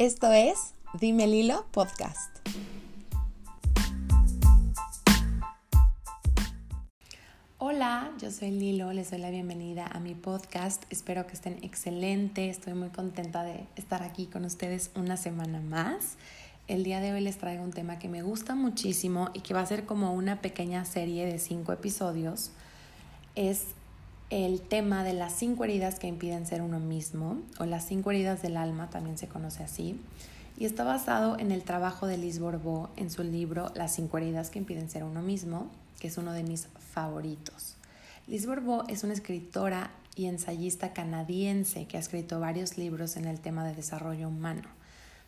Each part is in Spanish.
Esto es Dime Lilo Podcast. Hola, yo soy Lilo, les doy la bienvenida a mi podcast. Espero que estén excelentes. Estoy muy contenta de estar aquí con ustedes una semana más. El día de hoy les traigo un tema que me gusta muchísimo y que va a ser como una pequeña serie de cinco episodios. Es el tema de las cinco heridas que impiden ser uno mismo, o las cinco heridas del alma, también se conoce así, y está basado en el trabajo de Liz Bourbeau en su libro Las cinco heridas que impiden ser uno mismo, que es uno de mis favoritos. Liz Bourbeau es una escritora y ensayista canadiense que ha escrito varios libros en el tema de desarrollo humano,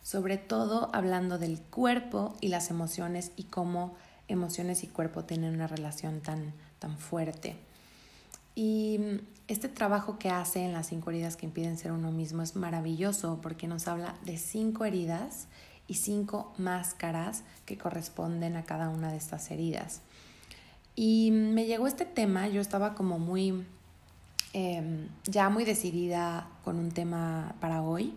sobre todo hablando del cuerpo y las emociones y cómo emociones y cuerpo tienen una relación tan, tan fuerte. Y este trabajo que hace en las cinco heridas que impiden ser uno mismo es maravilloso porque nos habla de cinco heridas y cinco máscaras que corresponden a cada una de estas heridas. Y me llegó este tema, yo estaba como muy, em, ya muy decidida con un tema para hoy,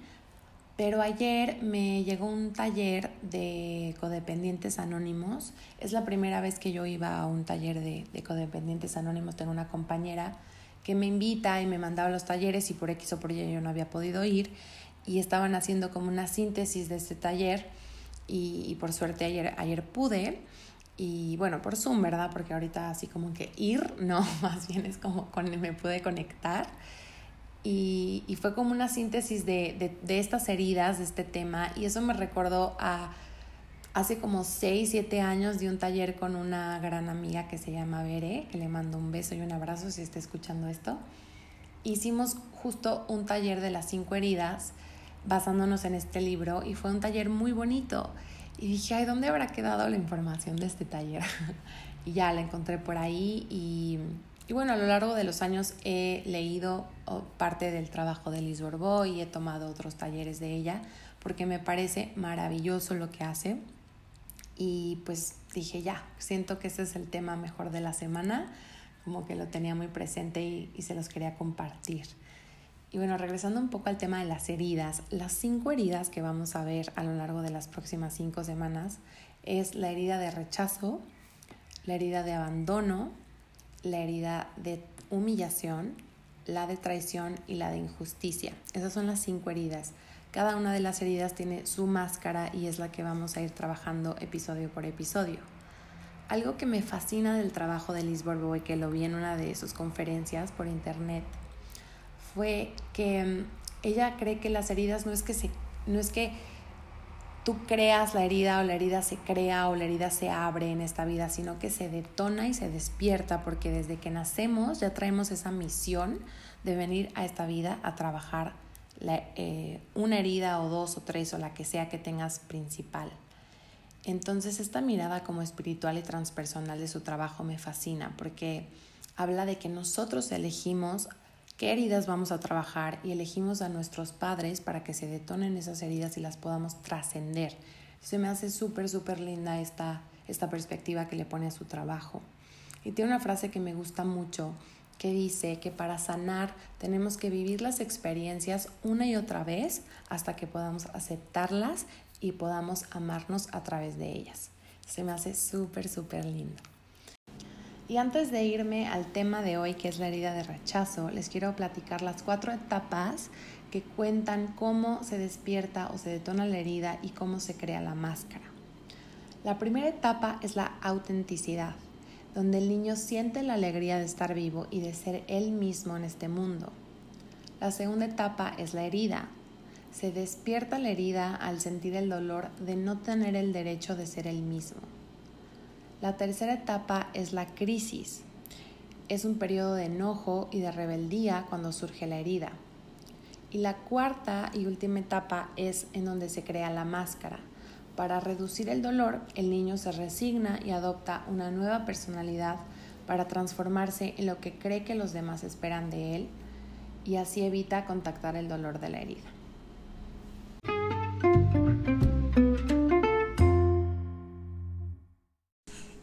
pero ayer me llegó un taller de codependientes anónimos. Es la primera vez que yo iba a un taller de, de, codependientes anónimos. Tengo una compañera que me invita y me mandaba los talleres y por X o por Y yo no había podido ir. Y estaban haciendo como una síntesis de este taller y, y por suerte ayer, ayer pude. Y bueno, por Zoom, ¿verdad? Porque ahorita así como que ir, no, más bien es como con, me pude conectar. Y, y, fue como una síntesis de, de, de, estas heridas, de este tema, y eso me recordó a hace como 6, 7 años de un taller con una gran amiga que se llama Bere, que le mando un beso y un abrazo si está escuchando esto. Hicimos justo un taller de las cinco heridas basándonos en este libro y fue un taller muy bonito. Y dije, ay, ¿dónde habrá quedado la información de este taller? y ya la encontré por ahí y y bueno, a lo largo de los años he leído parte del trabajo de Liz Bourbeau y he tomado otros talleres de ella porque me parece maravilloso lo que hace. Y pues dije, ya, siento que ese es el tema mejor de la semana, como que lo tenía muy presente y, y se los quería compartir. Y bueno, regresando un poco al tema de las heridas, las cinco heridas que vamos a ver a lo largo de las próximas cinco semanas es la herida de rechazo, la herida de abandono, la herida de humillación, la de traición y la de injusticia. Esas son las cinco heridas. Cada una de las heridas tiene su máscara y es la que vamos a ir trabajando episodio por episodio. Algo que me fascina del trabajo de Liz y que lo vi en una de sus conferencias por internet fue que ella cree que las heridas no es que se no es que tú creas la herida o la herida se crea o la herida se abre en esta vida, sino que se detona y se despierta porque desde que nacemos ya traemos esa misión de venir a esta vida a trabajar eh, una herida o dos o tres o la que sea que tengas principal. Entonces esta mirada como espiritual y transpersonal de su trabajo me fascina porque habla de que nosotros elegimos qué heridas vamos a trabajar y elegimos a nuestros padres para que se detonen esas heridas y las podamos trascender. Se me hace súper, súper linda esta, esta perspectiva que le pone a su trabajo. Y tiene una frase que me gusta mucho que dice que para sanar tenemos que vivir las experiencias una y otra vez hasta que podamos aceptarlas y podamos amarnos a través de ellas. Se me hace súper, súper lindo. Y antes de irme al tema de hoy, que es la herida de rechazo, les quiero platicar las cuatro etapas que cuentan cómo se despierta o se detona la herida y cómo se crea la máscara. La primera etapa es la autenticidad, donde el niño siente la alegría de estar vivo y de ser él mismo en este mundo. La segunda etapa es la herida. Se despierta la herida al sentir el dolor de no tener el derecho de ser él mismo. La tercera etapa es la crisis. Es un periodo de enojo y de rebeldía cuando surge la herida. Y la cuarta y última etapa es en donde se crea la máscara. Para reducir el dolor, el niño se resigna y adopta una nueva personalidad para transformarse en lo que cree que los demás esperan de él y así evita contactar el dolor de la herida.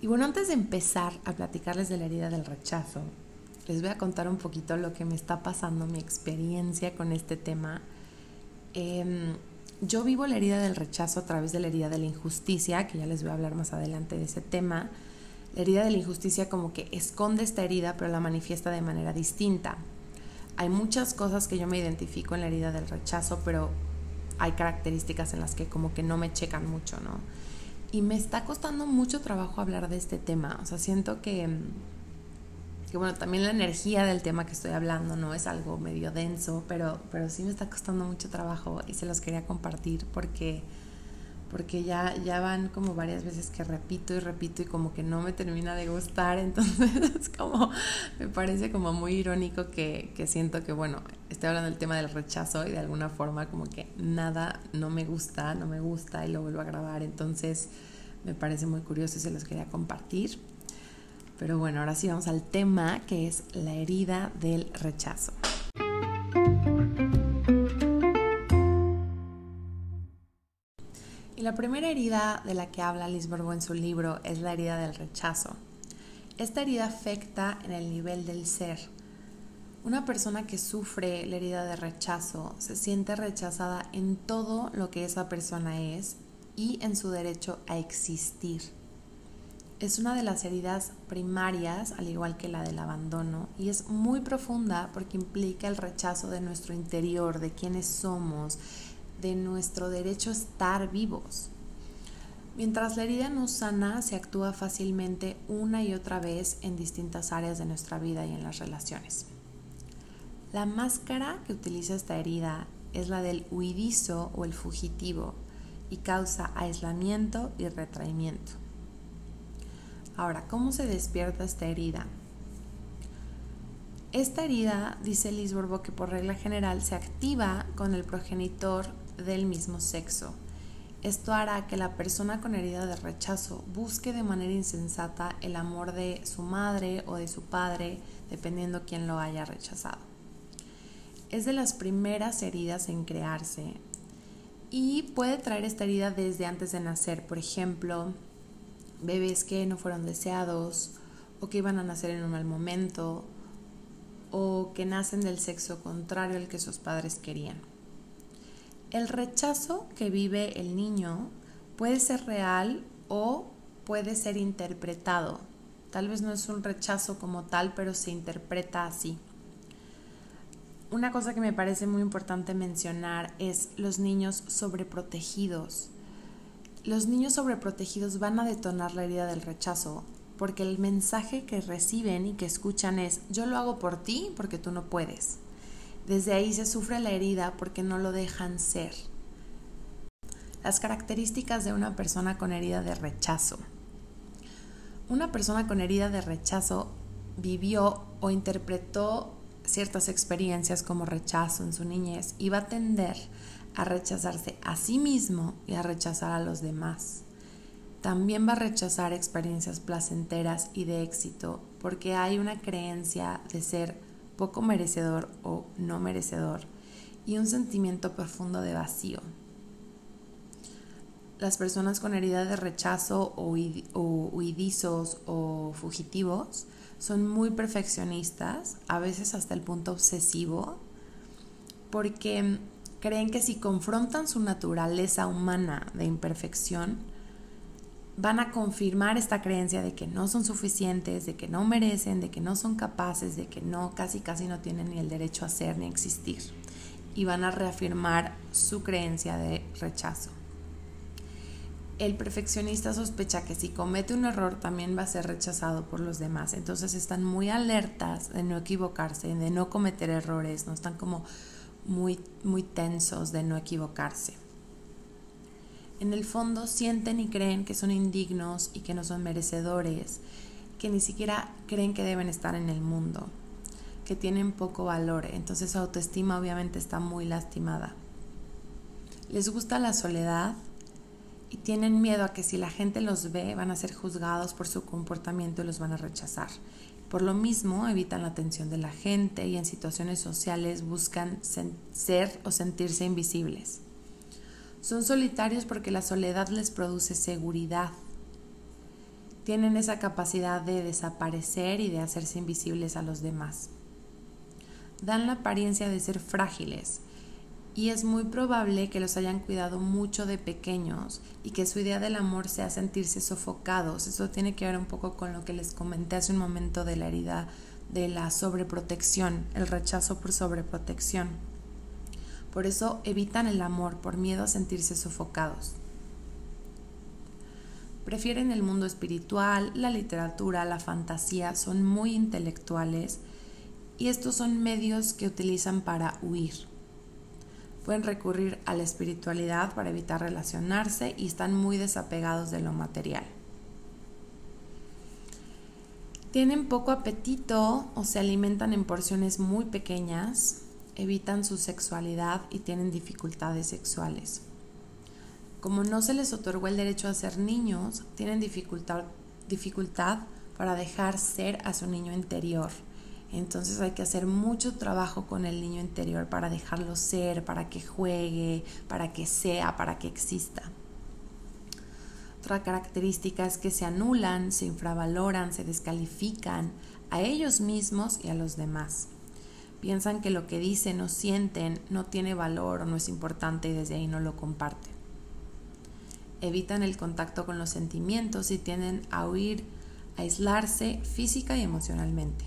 Y bueno, antes de empezar a platicarles de la herida del rechazo, les voy a contar un poquito lo que me está pasando, mi experiencia con este tema. Eh, yo vivo la herida del rechazo a través de la herida de la injusticia, que ya les voy a hablar más adelante de ese tema. La herida de la injusticia como que esconde esta herida, pero la manifiesta de manera distinta. Hay muchas cosas que yo me identifico en la herida del rechazo, pero hay características en las que como que no me checan mucho, ¿no? Y me está costando mucho trabajo hablar de este tema. O sea, siento que, que bueno, también la energía del tema que estoy hablando, ¿no? Es algo medio denso, pero, pero sí me está costando mucho trabajo y se los quería compartir porque porque ya, ya van como varias veces que repito y repito y como que no me termina de gustar, entonces es como, me parece como muy irónico que, que siento que, bueno, estoy hablando del tema del rechazo y de alguna forma como que nada no me gusta, no me gusta y lo vuelvo a grabar, entonces me parece muy curioso y se los quería compartir. Pero bueno, ahora sí vamos al tema que es la herida del rechazo. La primera herida de la que habla Liz en su libro es la herida del rechazo. Esta herida afecta en el nivel del ser. Una persona que sufre la herida de rechazo se siente rechazada en todo lo que esa persona es y en su derecho a existir. Es una de las heridas primarias, al igual que la del abandono, y es muy profunda porque implica el rechazo de nuestro interior, de quiénes somos, de nuestro derecho a estar vivos. Mientras la herida no sana, se actúa fácilmente una y otra vez en distintas áreas de nuestra vida y en las relaciones. La máscara que utiliza esta herida es la del huidizo o el fugitivo y causa aislamiento y retraimiento. Ahora, ¿cómo se despierta esta herida? Esta herida, dice Lisborbo, que por regla general se activa con el progenitor del mismo sexo. Esto hará que la persona con herida de rechazo busque de manera insensata el amor de su madre o de su padre, dependiendo quién lo haya rechazado. Es de las primeras heridas en crearse y puede traer esta herida desde antes de nacer. Por ejemplo, bebés que no fueron deseados o que iban a nacer en un mal momento o que nacen del sexo contrario al que sus padres querían. El rechazo que vive el niño puede ser real o puede ser interpretado. Tal vez no es un rechazo como tal, pero se interpreta así. Una cosa que me parece muy importante mencionar es los niños sobreprotegidos. Los niños sobreprotegidos van a detonar la herida del rechazo porque el mensaje que reciben y que escuchan es yo lo hago por ti porque tú no puedes. Desde ahí se sufre la herida porque no lo dejan ser. Las características de una persona con herida de rechazo. Una persona con herida de rechazo vivió o interpretó ciertas experiencias como rechazo en su niñez y va a tender a rechazarse a sí mismo y a rechazar a los demás. También va a rechazar experiencias placenteras y de éxito porque hay una creencia de ser poco merecedor o no merecedor y un sentimiento profundo de vacío. Las personas con herida de rechazo o, huidizos o fugitivos son muy perfeccionistas, a veces hasta el punto obsesivo, porque creen que si confrontan su naturaleza humana de imperfección, van a confirmar esta creencia de que no son suficientes, de que no merecen, de que no son capaces, de que no, casi casi no tienen ni el derecho a ser ni existir. Y van a reafirmar su creencia de rechazo. El perfeccionista sospecha que si comete un error también va a ser rechazado por los demás. Entonces están muy alertas de no equivocarse, de no cometer errores, no están como muy, muy tensos de no equivocarse en el fondo sienten y creen que son indignos y que no son merecedores, que ni siquiera creen que deben estar en el mundo, que tienen poco valor, entonces su autoestima obviamente está muy lastimada. Les gusta la soledad y tienen miedo a que si la gente los ve van a ser juzgados por su comportamiento y los van a rechazar. Por lo mismo, evitan la atención de la gente y en situaciones sociales buscan ser o sentirse invisibles. Son solitarios porque la soledad les produce seguridad. Tienen esa capacidad de desaparecer y de hacerse invisibles a los demás. Dan la apariencia de ser frágiles y es muy probable que los hayan cuidado mucho de pequeños y que su idea del amor sea sentirse sofocados. Eso tiene que ver un poco con lo que les comenté hace un momento de la herida de la sobreprotección, el rechazo por sobreprotección. Por eso evitan el amor por miedo a sentirse sofocados. Prefieren el mundo espiritual, la literatura, la fantasía, son muy intelectuales y estos son medios que utilizan para huir. Pueden recurrir a la espiritualidad para evitar relacionarse y están muy desapegados de lo material. Tienen poco apetito o se alimentan en porciones muy pequeñas, evitan su sexualidad y tienen dificultades sexuales. Como no se les otorgó el derecho a ser niños, tienen dificultad, para dejar ser a su niño interior. Entonces hay que hacer mucho trabajo con el niño interior para dejarlo ser, para que juegue, para que sea, para que exista. Otra característica es que se anulan, se infravaloran, se descalifican a ellos mismos y a los demás. Piensan que lo que dicen o sienten no tiene valor o no es importante y desde ahí no lo comparten. Evitan el contacto con los sentimientos y tienden a huir, a aislarse física y emocionalmente.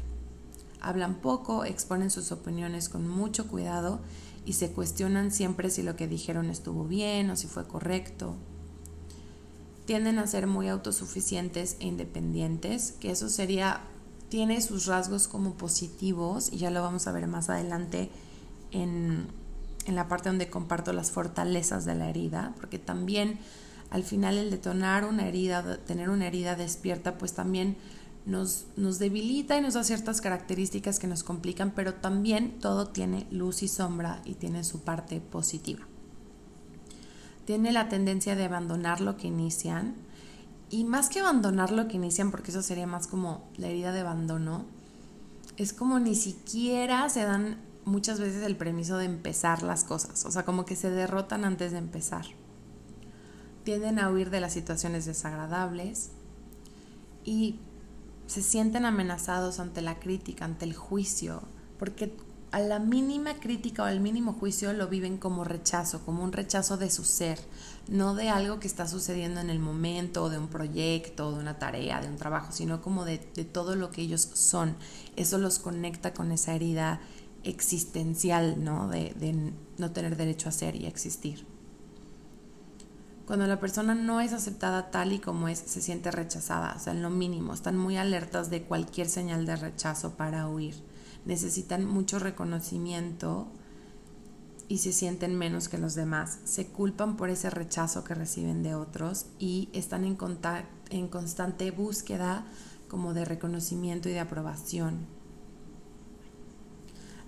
Hablan poco, exponen sus opiniones con mucho cuidado y se cuestionan siempre si lo que dijeron estuvo bien o si fue correcto tienden a ser muy autosuficientes e independientes, que eso sería, tiene sus rasgos como positivos y ya lo vamos a ver más adelante en, en la parte donde comparto las fortalezas de la herida, porque también al final el detonar una herida, tener una herida despierta, pues también nos, nos, debilita y nos da ciertas características que nos complican, pero también todo tiene luz y sombra y tiene su parte positiva tiene la tendencia de abandonar lo que inician. Y más que abandonar lo que inician, porque eso sería más como la herida de abandono, es como ni siquiera se dan muchas veces el permiso de empezar las cosas. O sea, como que se derrotan antes de empezar. Tienden a huir de las situaciones desagradables y se sienten amenazados ante la crítica, ante el juicio, porque a la mínima crítica o al mínimo juicio lo viven como rechazo, como un rechazo de su ser, no de algo que está sucediendo en el momento, de un proyecto, de una tarea, de un trabajo, sino como de, todo lo que ellos son. Eso los conecta con esa herida existencial, ¿no? De, de no tener derecho a ser y a existir. Cuando la persona no es aceptada tal y como es, se siente rechazada, o sea, en lo mínimo, están muy alertas de cualquier señal de rechazo para huir necesitan mucho reconocimiento y se sienten menos que los demás. Se culpan por ese rechazo que reciben de otros y están en, constante búsqueda como de reconocimiento y de aprobación.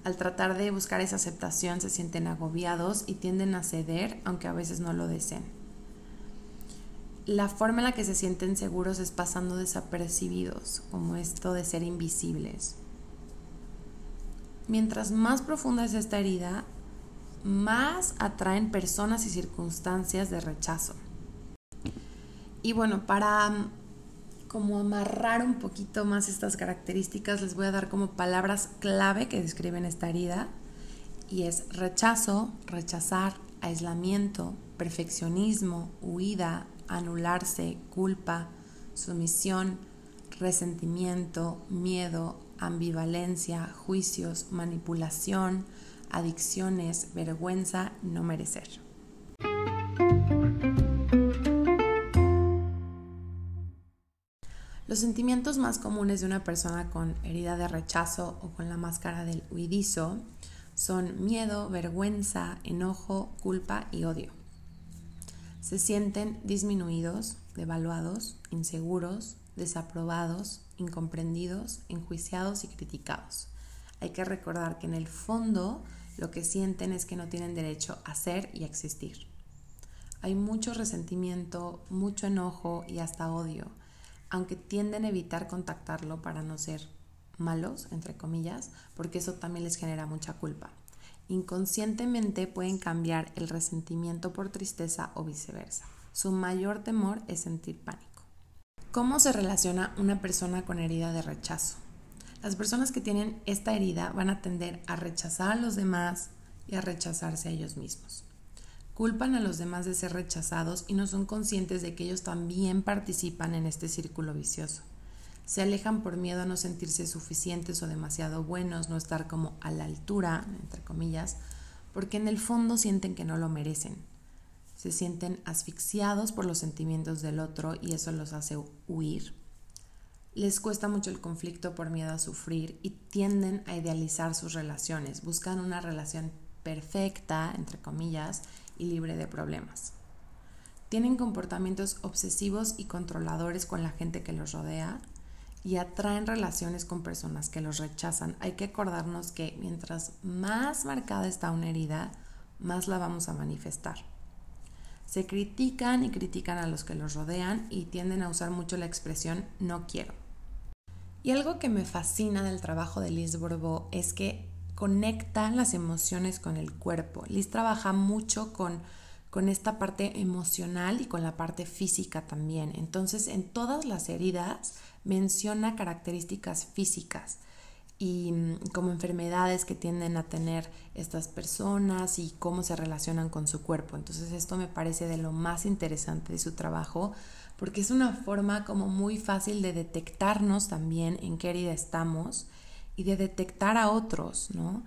Al tratar de buscar esa aceptación se sienten agobiados y tienden a ceder aunque a veces no lo deseen. La forma en la que se sienten seguros es pasando desapercibidos, como esto de ser invisibles mientras más profunda es esta herida, más atraen personas y circunstancias de rechazo. Y bueno, para mm, como amarrar un poquito más estas características, les voy a dar como palabras clave que describen esta herida. Y es rechazo, rechazar, aislamiento, perfeccionismo, huida, anularse, culpa, sumisión, resentimiento, miedo, ambivalencia, juicios, manipulación, adicciones, vergüenza, no merecer. Los sentimientos más comunes de una persona con herida de rechazo o con la máscara del huidizo son miedo, vergüenza, enojo, culpa y odio. Se sienten disminuidos, devaluados, inseguros, desaprobados, incomprendidos, enjuiciados y criticados. Hay que recordar que en el fondo lo que sienten es que no tienen derecho a ser y a existir. Hay mucho resentimiento, mucho enojo y hasta odio, aunque tienden a evitar contactarlo para no ser malos, entre comillas, porque eso también les genera mucha culpa. Inconscientemente pueden cambiar el resentimiento por tristeza o viceversa. Su mayor temor es sentir pánico. ¿Cómo se relaciona una persona con herida de rechazo? Las personas que tienen esta herida van a tender a rechazar a los demás y a rechazarse a ellos mismos. Culpan a los demás de ser rechazados y no son conscientes de que ellos también participan en este círculo vicioso. Se alejan por miedo a no sentirse suficientes o demasiado buenos, no estar como a la altura, entre comillas, porque en el fondo sienten que no lo merecen. Se sienten asfixiados por los sentimientos del otro y eso los hace huir. Les cuesta mucho el conflicto por miedo a sufrir y tienden a idealizar sus relaciones. Buscan una relación perfecta, entre comillas, y libre de problemas. Tienen comportamientos obsesivos y controladores con la gente que los rodea y atraen relaciones con personas que los rechazan. Hay que acordarnos que mientras más marcada está una herida, más la vamos a manifestar. Se critican y critican a los que los rodean y tienden a usar mucho la expresión no quiero. Y algo que me fascina del trabajo de Liz Bourbeau es que conecta las emociones con el cuerpo. Liz trabaja mucho con, con esta parte emocional y con la parte física también. Entonces, en todas las heridas menciona características físicas y mm, como enfermedades que tienden a tener estas personas y cómo se relacionan con su cuerpo. Entonces esto me parece de lo más interesante de su trabajo porque es una forma como muy fácil de detectarnos también en qué herida estamos y de detectar a otros, ¿no?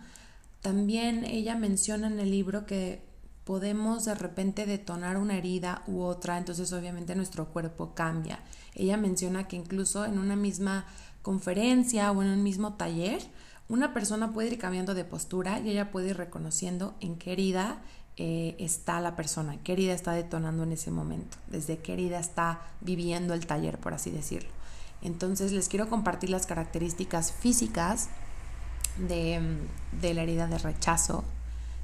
También ella menciona en el libro que podemos de repente detonar una herida u otra, entonces obviamente nuestro cuerpo cambia. Ella menciona que incluso en una misma conferencia o en un mismo taller, una persona puede ir cambiando de postura y ella puede ir reconociendo en qué herida eh, está la persona, qué herida está detonando en ese momento, desde qué herida está viviendo el taller, por así decirlo. Entonces les quiero compartir las características físicas de, la herida de rechazo,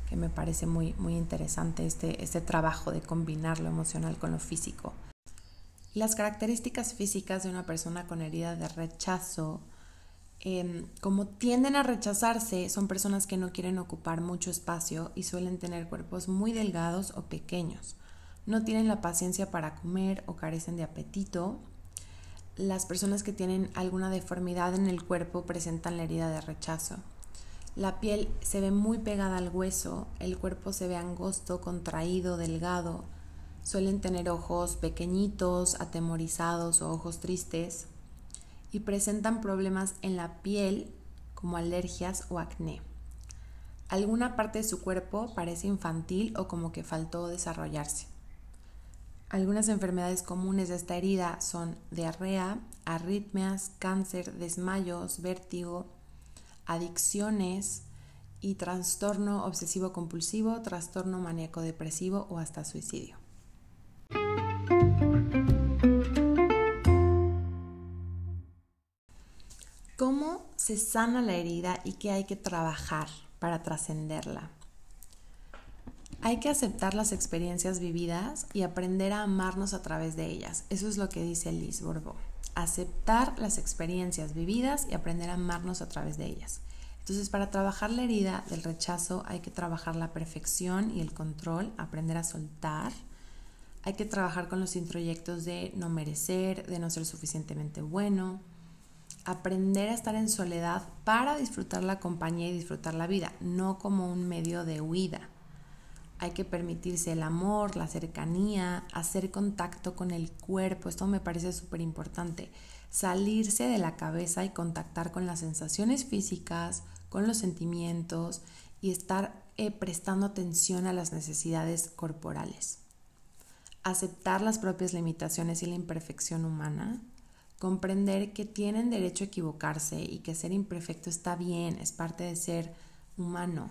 que me parece muy, muy interesante este, este trabajo de combinar lo emocional con lo físico. Las características físicas de una persona con herida de rechazo, em, como tienden a rechazarse, son personas que no quieren ocupar mucho espacio y suelen tener cuerpos muy delgados o pequeños. No tienen la paciencia para comer o carecen de apetito las personas que tienen alguna deformidad en el cuerpo presentan la herida de rechazo. La piel se ve muy pegada al hueso, el cuerpo se ve angosto, contraído, delgado. Suelen tener ojos pequeñitos, atemorizados o ojos tristes y presentan problemas en la piel como alergias o acné. Alguna parte de su cuerpo parece infantil o como que faltó desarrollarse. Algunas enfermedades comunes de esta herida son diarrea, arritmias, cáncer, desmayos, vértigo, adicciones y trastorno obsesivo compulsivo, trastorno maníaco depresivo o hasta suicidio. ¿Cómo se sana la herida y qué hay que trabajar para trascenderla? Hay que aceptar las experiencias vividas y aprender a amarnos a través de ellas. Eso es lo que dice Liz Bourbeau. Aceptar las experiencias vividas y aprender a amarnos a través de ellas. Entonces, para trabajar la herida del rechazo hay que trabajar la perfección y el control, aprender a soltar. Hay que trabajar con los introyectos de no merecer, de no ser suficientemente bueno. Aprender a estar en soledad para disfrutar la compañía y disfrutar la vida, no como un medio de huida hay que permitirse el amor, la cercanía, hacer contacto con el cuerpo. Esto me parece súper importante. Salirse de la cabeza y contactar con las sensaciones físicas, con los sentimientos y estar eh, prestando atención a las necesidades corporales. Aceptar las propias limitaciones y la imperfección humana. Comprender que tienen derecho a equivocarse y que ser imperfecto está bien, es parte de ser humano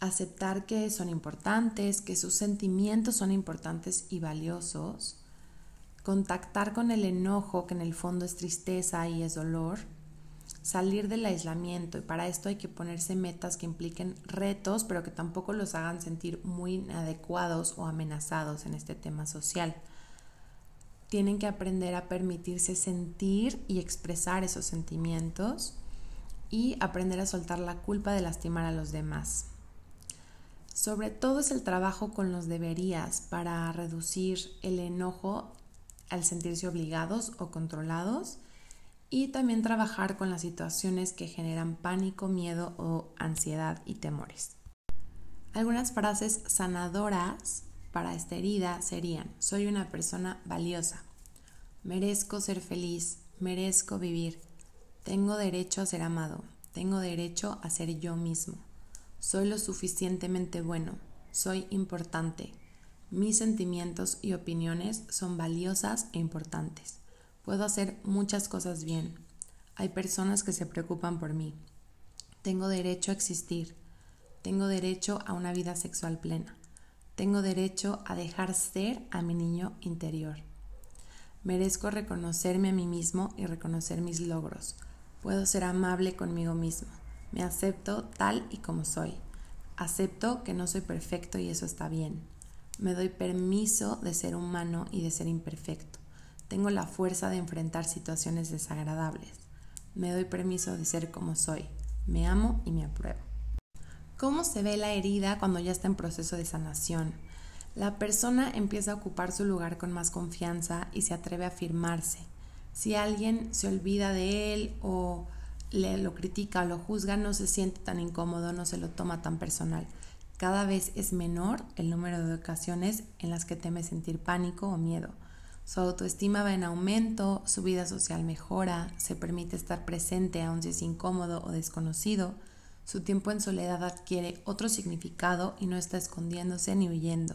aceptar que son importantes, que sus sentimientos son importantes y valiosos, contactar con el enojo, que en el fondo es tristeza y es dolor, salir del aislamiento y para esto hay que ponerse metas que impliquen retos, pero que tampoco los hagan sentir muy inadecuados o amenazados en este tema social. Tienen que aprender a permitirse sentir y expresar esos sentimientos y aprender a soltar la culpa de lastimar a los demás. Sobre todo es el trabajo con los deberías para reducir el enojo al sentirse obligados o controlados y también trabajar con las situaciones que generan pánico, miedo o ansiedad y temores. Algunas frases sanadoras para esta herida serían, soy una persona valiosa, merezco ser feliz, merezco vivir, tengo derecho a ser amado, tengo derecho a ser yo mismo, soy lo suficientemente bueno, soy importante, mis sentimientos y opiniones son valiosas e importantes, puedo hacer muchas cosas bien, hay personas que se preocupan por mí, tengo derecho a existir, tengo derecho a una vida sexual plena. Tengo derecho a dejar ser a mi niño interior. Merezco reconocerme a mí mismo y reconocer mis logros. Puedo ser amable conmigo mismo. Me acepto tal y como soy. Acepto que no soy perfecto y eso está bien. Me doy permiso de ser humano y de ser imperfecto. Tengo la fuerza de enfrentar situaciones desagradables. Me doy permiso de ser como soy. Me amo y me apruebo. ¿Cómo se ve la herida cuando ya está en proceso de sanación? La persona empieza a ocupar su lugar con más confianza y se atreve a afirmarse. Si alguien se olvida de él o le lo critica o lo juzga, no se siente tan incómodo, no se lo toma tan personal. Cada vez es menor el número de ocasiones en las que teme sentir pánico o miedo. Su autoestima va en aumento, su vida social mejora, se permite estar presente aun si es incómodo o desconocido, su tiempo en soledad adquiere otro significado y no está escondiéndose ni huyendo.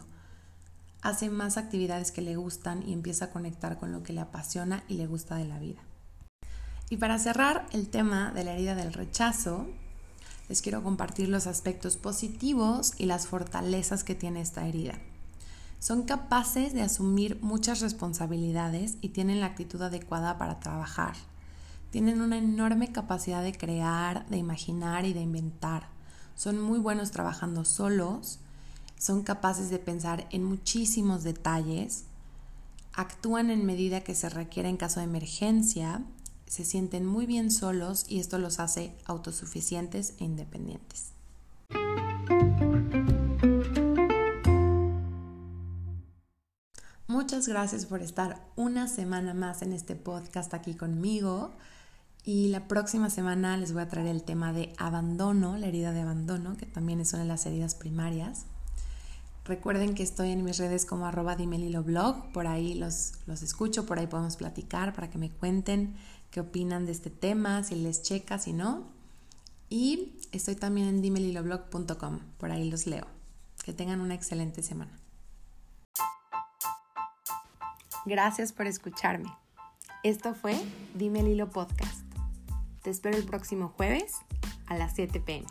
Hace más actividades que le gustan y empieza a conectar con lo que le apasiona y le gusta de la vida. Y para cerrar el tema de la herida del rechazo, les quiero compartir los aspectos positivos y las fortalezas que tiene esta herida. Son capaces de asumir muchas responsabilidades y tienen la actitud adecuada para trabajar, tienen una enorme capacidad de crear, de imaginar y de inventar. Son muy buenos trabajando solos, son capaces de pensar en muchísimos detalles, actúan en medida que se requiere en caso de emergencia, se sienten muy bien solos y esto los hace autosuficientes e independientes. Muchas gracias por estar una semana más en este podcast aquí conmigo. Y la próxima semana les voy a traer el tema de abandono, la herida de abandono, que también es una de las heridas primarias. Recuerden que estoy en mis redes como arroba blog, por ahí los, los escucho, por ahí podemos platicar para que me cuenten qué opinan de este tema, si les checa, si no. Y estoy también en dimeliloblog.com, por ahí los leo. Que tengan una excelente semana. Gracias por escucharme. Esto fue Dime Lilo Podcast. Te espero el próximo jueves a las 7 pm.